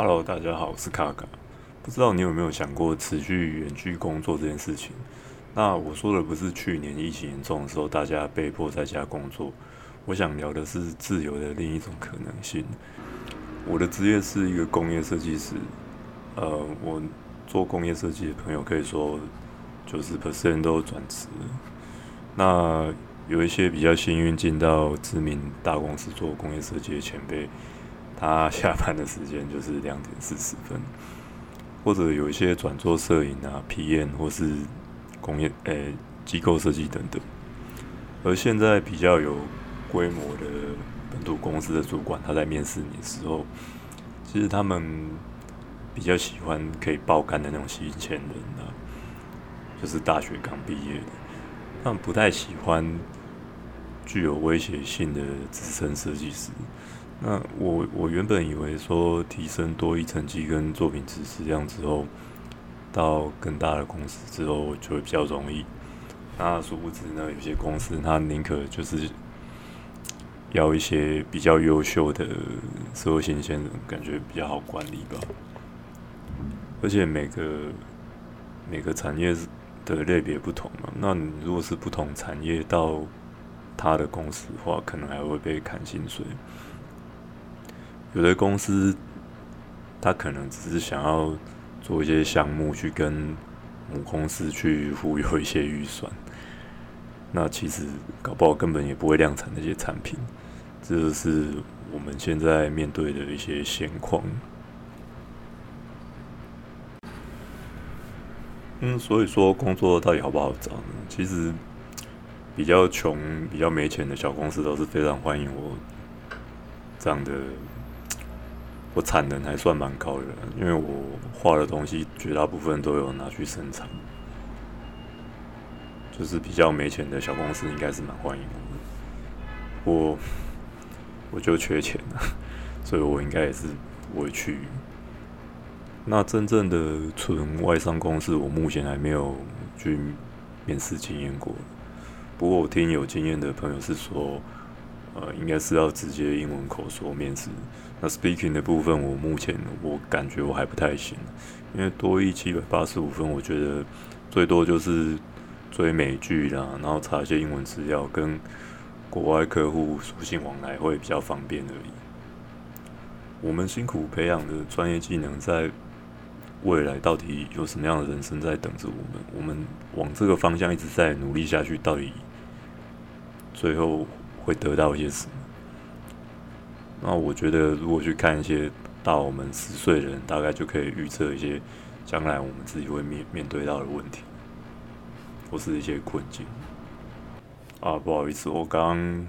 Hello，大家好，我是卡卡。不知道你有没有想过持续远距工作这件事情？那我说的不是去年疫情严重的时候，大家被迫在家工作。我想聊的是自由的另一种可能性。我的职业是一个工业设计师。呃，我做工业设计的朋友可以说九十 percent 都转职。那有一些比较幸运进到知名大公司做工业设计的前辈。他下班的时间就是两点四十分，或者有一些转做摄影啊、皮验或是工业诶机构设计等等。而现在比较有规模的本土公司的主管，他在面试你的时候，其实他们比较喜欢可以爆肝的那种新鲜人啊，就是大学刚毕业的，他们不太喜欢具有威胁性的资深设计师。那我我原本以为说提升多一成绩跟作品知识这样之后，到更大的公司之后就会比较容易。那殊不知呢，有些公司他宁可就是要一些比较优秀的社会新鲜人，感觉比较好管理吧。而且每个每个产业的类别不同嘛，那你如果是不同产业到他的公司的话，可能还会被砍薪水。有的公司，他可能只是想要做一些项目，去跟母公司去忽悠一些预算。那其实搞不好根本也不会量产那些产品，这就是我们现在面对的一些现况。嗯，所以说工作到底好不好找呢？其实比较穷、比较没钱的小公司都是非常欢迎我这样的。我产能还算蛮高的，因为我画的东西绝大部分都有拿去生产，就是比较没钱的小公司应该是蛮欢迎我。我我就缺钱了，所以我应该也是不会去。那真正的纯外商公司，我目前还没有去面试经验过。不过我听有经验的朋友是说。呃，应该是要直接英文口说面试。那 speaking 的部分，我目前我感觉我还不太行，因为多一七百八十五分，我觉得最多就是追美剧啦，然后查一些英文资料，跟国外客户书信往来会比较方便而已。我们辛苦培养的专业技能，在未来到底有什么样的人生在等着我们？我们往这个方向一直在努力下去，到底最后？会得到一些什么？那我觉得，如果去看一些大我们十岁的人，大概就可以预测一些将来我们自己会面面对到的问题，或是一些困境。啊，不好意思，我刚刚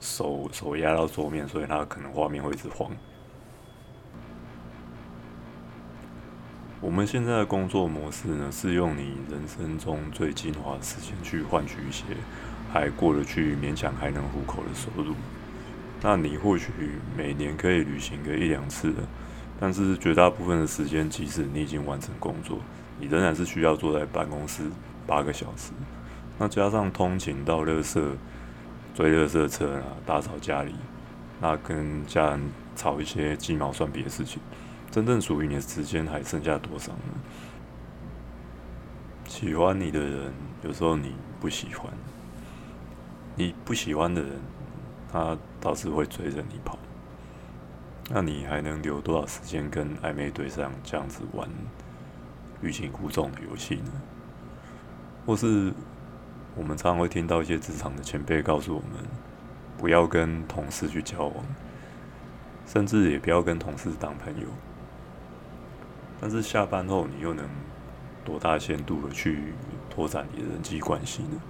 手手压到桌面，所以它可能画面会一直晃。我们现在的工作模式呢，是用你人生中最精华的时间去换取一些。还过得去，勉强还能糊口的收入，那你或许每年可以旅行个一两次，但是绝大部分的时间，即使你已经完成工作，你仍然是需要坐在办公室八个小时。那加上通勤到乐色、追乐色车啊，打扫家里，那跟家人吵一些鸡毛蒜皮的事情，真正属于你的时间还剩下多少呢？喜欢你的人，有时候你不喜欢。你不喜欢的人，他倒是会追着你跑。那你还能留多少时间跟暧昧对象这样子玩欲擒故纵的游戏呢？或是我们常常会听到一些职场的前辈告诉我们，不要跟同事去交往，甚至也不要跟同事当朋友。但是下班后，你又能多大限度的去拓展你的人际关系呢？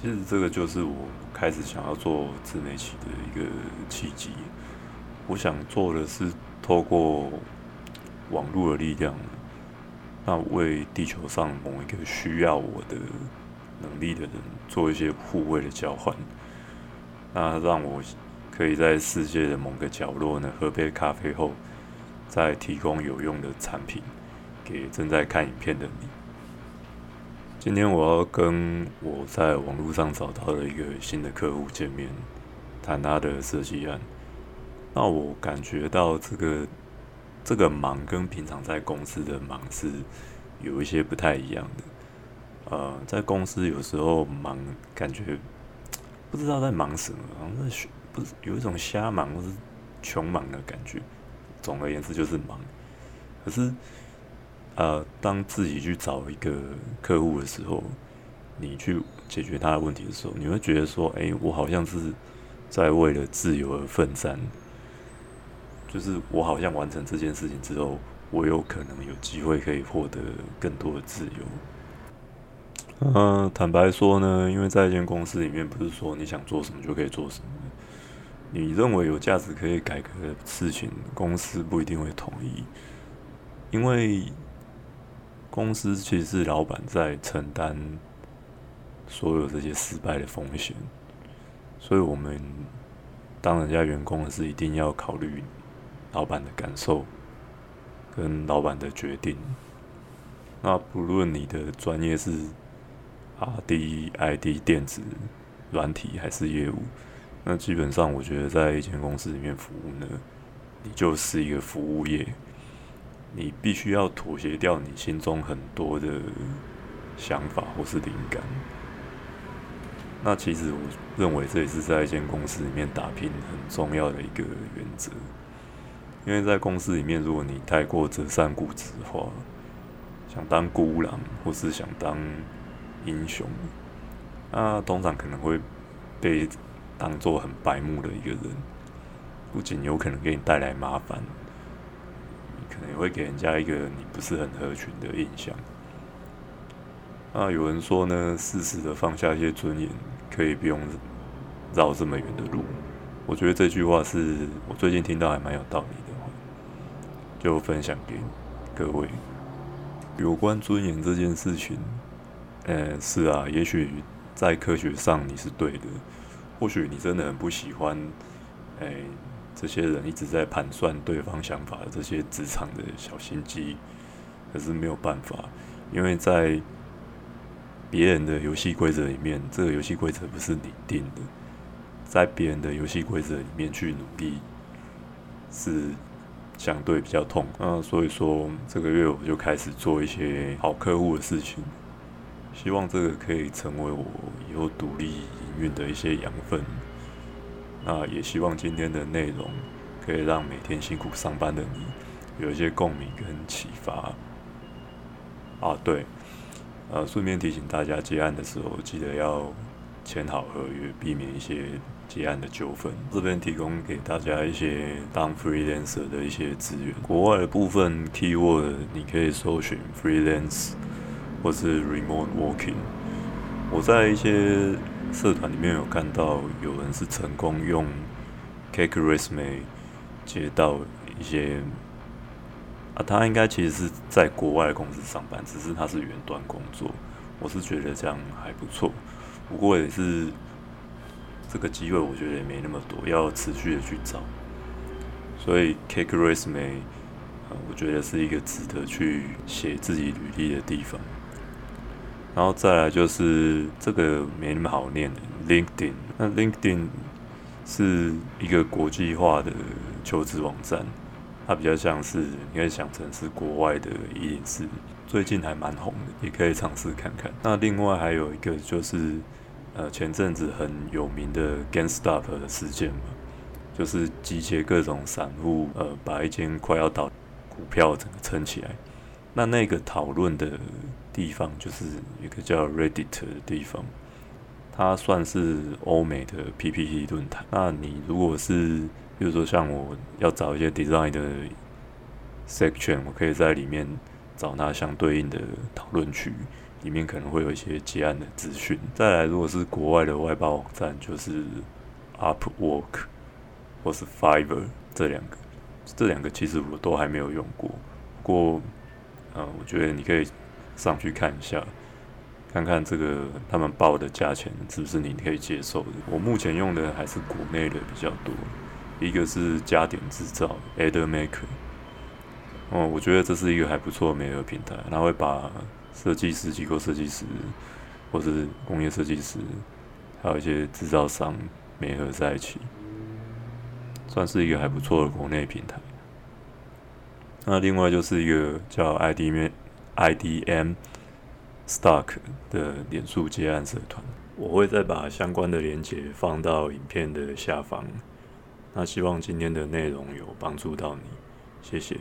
其实这个就是我开始想要做自媒体的一个契机。我想做的是透过网络的力量，那为地球上某一个需要我的能力的人做一些互惠的交换。那让我可以在世界的某个角落呢，喝杯咖啡后，再提供有用的产品给正在看影片的你。今天我要跟我在网络上找到的一个新的客户见面，谈他的设计案。那我感觉到这个这个忙跟平常在公司的忙是有一些不太一样的。呃，在公司有时候忙，感觉不知道在忙什么，好像是不是有一种瞎忙或是穷忙的感觉。总而言之就是忙。可是，呃，当自己去找一个客户的时候，你去解决他的问题的时候，你会觉得说，哎，我好像是在为了自由而奋战。就是我好像完成这件事情之后，我有可能有机会可以获得更多的自由。嗯，坦白说呢，因为在一间公司里面，不是说你想做什么就可以做什么。你认为有价值可以改革的事情，公司不一定会同意，因为公司其实是老板在承担所有这些失败的风险，所以我们当人家员工是一定要考虑老板的感受跟老板的决定。那不论你的专业是。啊，D I D 电子软体还是业务？那基本上，我觉得在一间公司里面服务呢，你就是一个服务业，你必须要妥协掉你心中很多的想法或是灵感。那其实我认为这也是在一间公司里面打拼很重要的一个原则，因为在公司里面，如果你太过折善固执的话，想当孤狼或是想当。英雄，那通常可能会被当做很白目的一个人，不仅有可能给你带来麻烦，可能也会给人家一个你不是很合群的印象。那有人说呢，适时的放下一些尊严，可以不用绕这么远的路。我觉得这句话是我最近听到还蛮有道理的，就分享给各位。有关尊严这件事情。呃，是啊，也许在科学上你是对的，或许你真的很不喜欢，哎，这些人一直在盘算对方想法的这些职场的小心机，可是没有办法，因为在别人的游戏规则里面，这个游戏规则不是你定的，在别人的游戏规则里面去努力是相对比较痛，那所以说这个月我就开始做一些好客户的事情。希望这个可以成为我以后独立营运的一些养分。那也希望今天的内容可以让每天辛苦上班的你有一些共鸣跟启发。啊，对，呃，顺便提醒大家，接案的时候记得要签好合约，避免一些接案的纠纷。这边提供给大家一些当 freelancer 的一些资源。国外的部分 keyword 你可以搜寻 freelance。或是 remote working，我在一些社团里面有看到有人是成功用 Cake Resume 接到一些啊，他应该其实是在国外的公司上班，只是他是远端工作。我是觉得这样还不错，不过也是这个机会，我觉得也没那么多，要持续的去找。所以 Cake Resume，我觉得是一个值得去写自己履历的地方。然后再来就是这个没那么好念的 LinkedIn，那 LinkedIn 是一个国际化的求职网站，它比较像是你可以想成是国外的一零四，最近还蛮红的，也可以尝试看看。那另外还有一个就是呃前阵子很有名的 GameStop 的事件嘛，就是集结各种散户，呃把一间快要倒股票整个撑起来。那那个讨论的地方就是一个叫 Reddit 的地方，它算是欧美的 PPT 论坛。那你如果是，比如说像我要找一些 design 的 section，我可以在里面找那相对应的讨论区，里面可能会有一些结案的资讯。再来，如果是国外的外包网站，就是 Upwork 或是 Fiverr 这两个，这两个其实我都还没有用过，不过。呃，我觉得你可以上去看一下，看看这个他们报的价钱是不是你可以接受的。我目前用的还是国内的比较多，一个是加点制造 （Admaker）。哦，我觉得这是一个还不错的媒合平台，它会把设计师、机构设计师或是工业设计师，还有一些制造商媒合在一起。算是一个还不错的国内平台。那另外就是一个叫 IDM IDM Stock 的点数接案社团，我会再把相关的链接放到影片的下方。那希望今天的内容有帮助到你，谢谢。